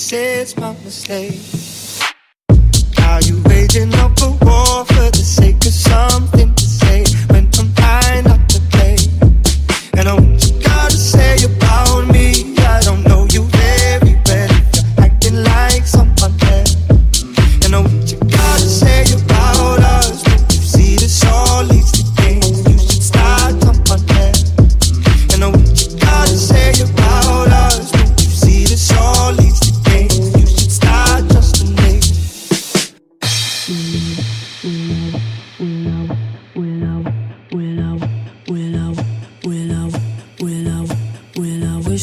says my mistake.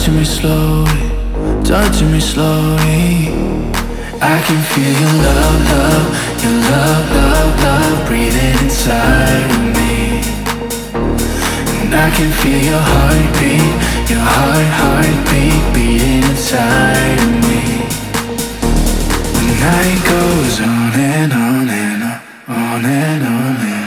Touching me slowly, touching me slowly. I can feel your love, love, your love, love, love Breathing inside of me. And I can feel your heartbeat, your heart, heartbeat Beating inside of me. The night goes on and on and on, on and on and on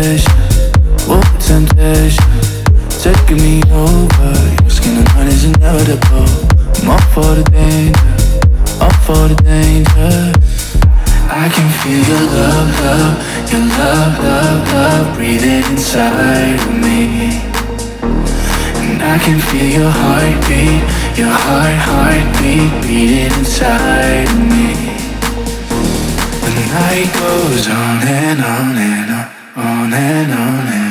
temptation, one temptation. Taking me over Your skin and mine is inevitable. I'm up for the danger, up for the danger. I can feel your love, love, your love, love, love Breathing inside of me. And I can feel your heartbeat, your heart, heartbeat Beating inside of me. The night goes on and on and on. on and on and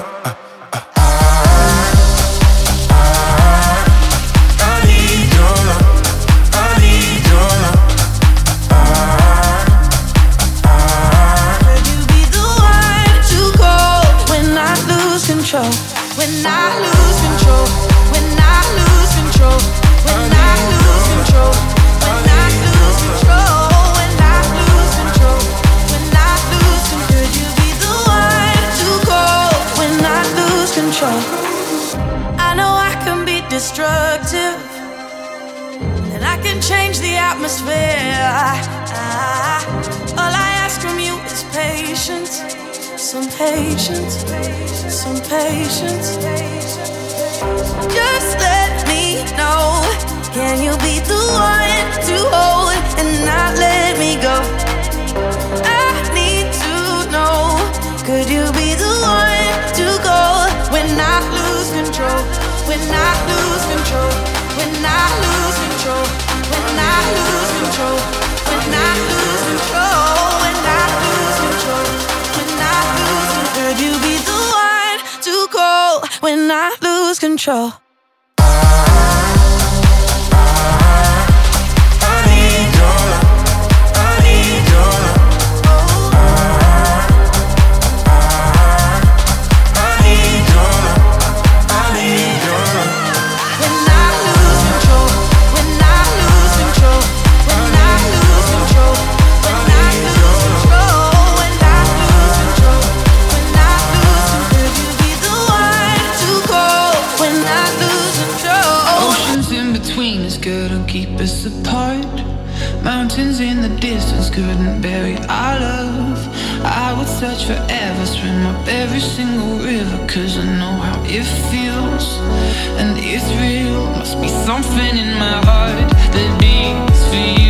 uh, uh. Control. distance couldn't bury our love. I would search forever, swim up every single river, cause I know how it feels. And it's real, must be something in my heart that beats for you.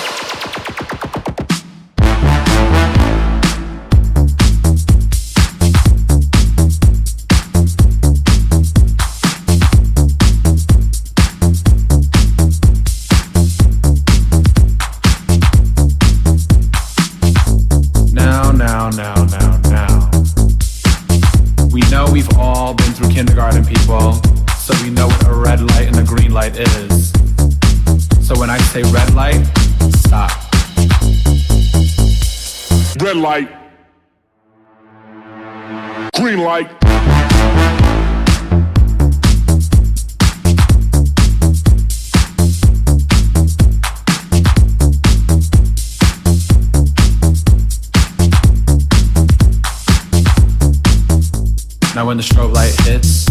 Red light. Green light. Now when the strobe light hits,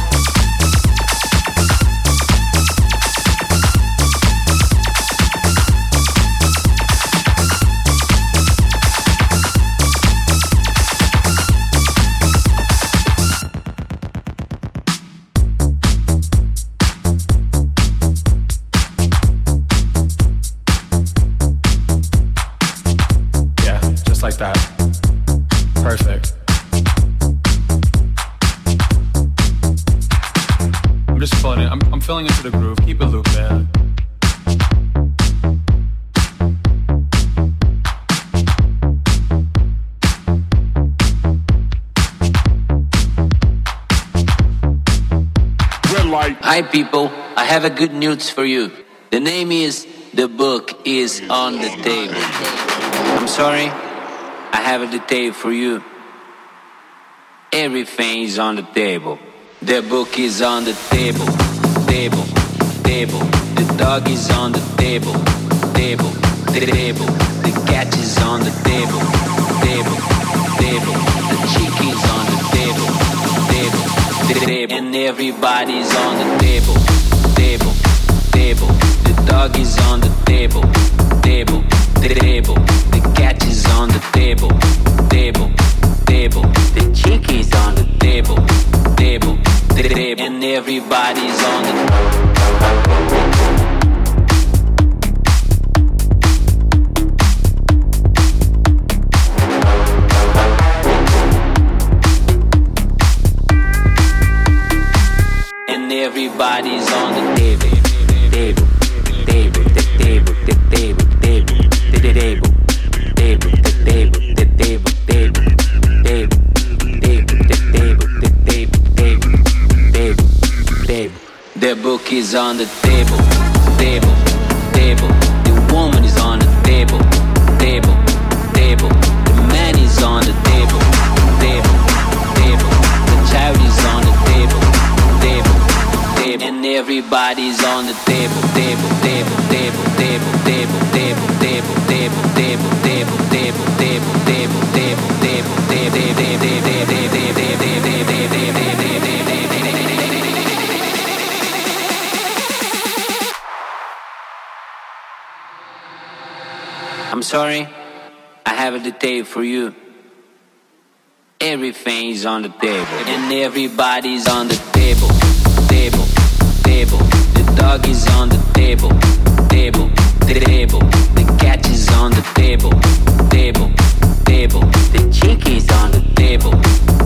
Have a good news for you. The name is The Book is on the Table. I'm sorry, I have a detail for you. Everything is on the table. The book is on the table. Table, table. The dog is on the table. Table, table. The cat is on the table. Table, table. The chicken is on the table. Table, table. And everybody's on the. Table, table. The dog is on the table. Table, table. The cat is on the table. Table, table. The chicken is on the table. Table, table. And everybody's on the and everybody's on the table. Table, The book is on the table, table, table. The woman is on the table, table, table. The man is on the table, table, table. The child is on the table, table, table. And everybody's on the table, table, table. sorry, I have a detail for you. Everything's on the table, and everybody's on the table, table, table. The dog is on the table, table, table. The cat is on the table, table, table. The chick is on the table,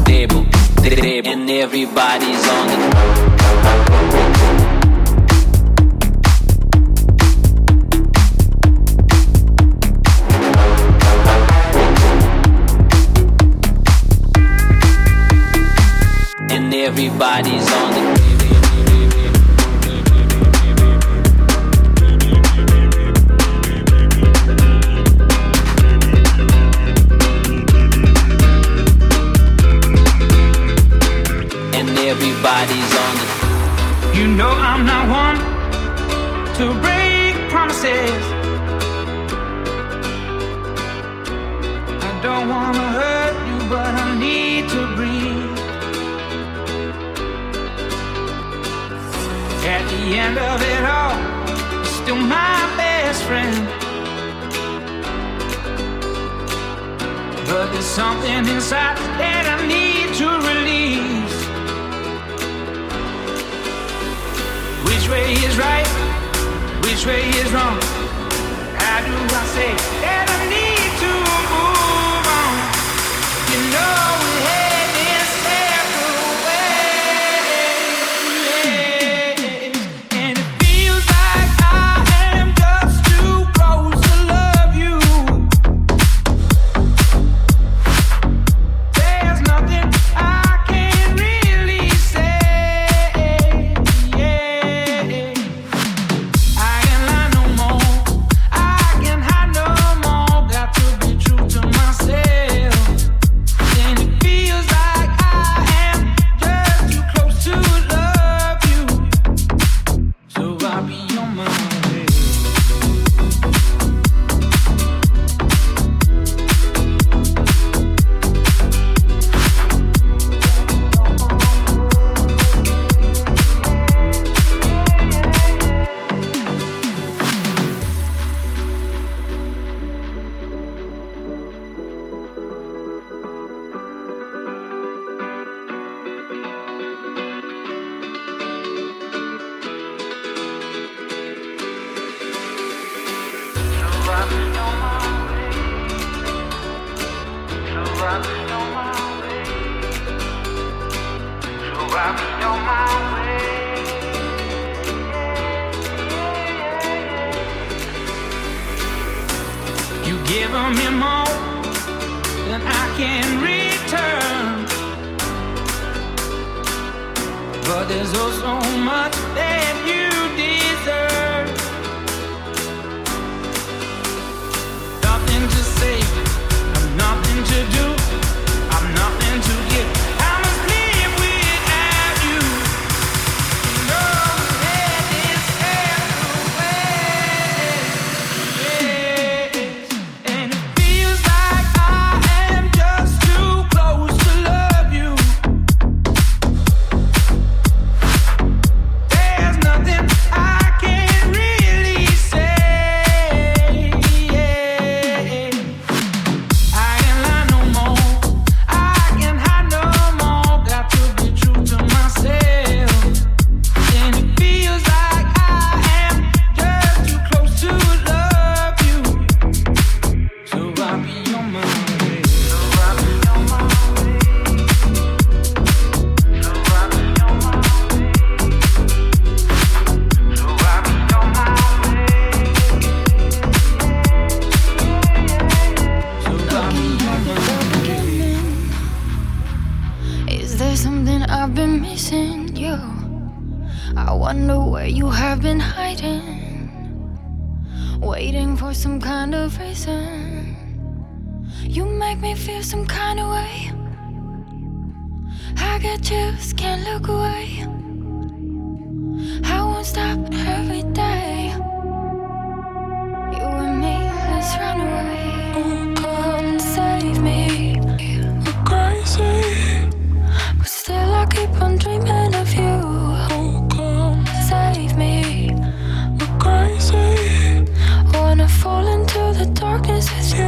table, table. And everybody's on the table. everybody's on But there's also much that you deserve. Nothing to say, nothing to do. Something I've been missing, you. I wonder where you have been hiding. Waiting for some kind of reason. You make me feel some kind of way. I got chills, can't look away. I won't stop every day. You and me, let's run away. Lights down.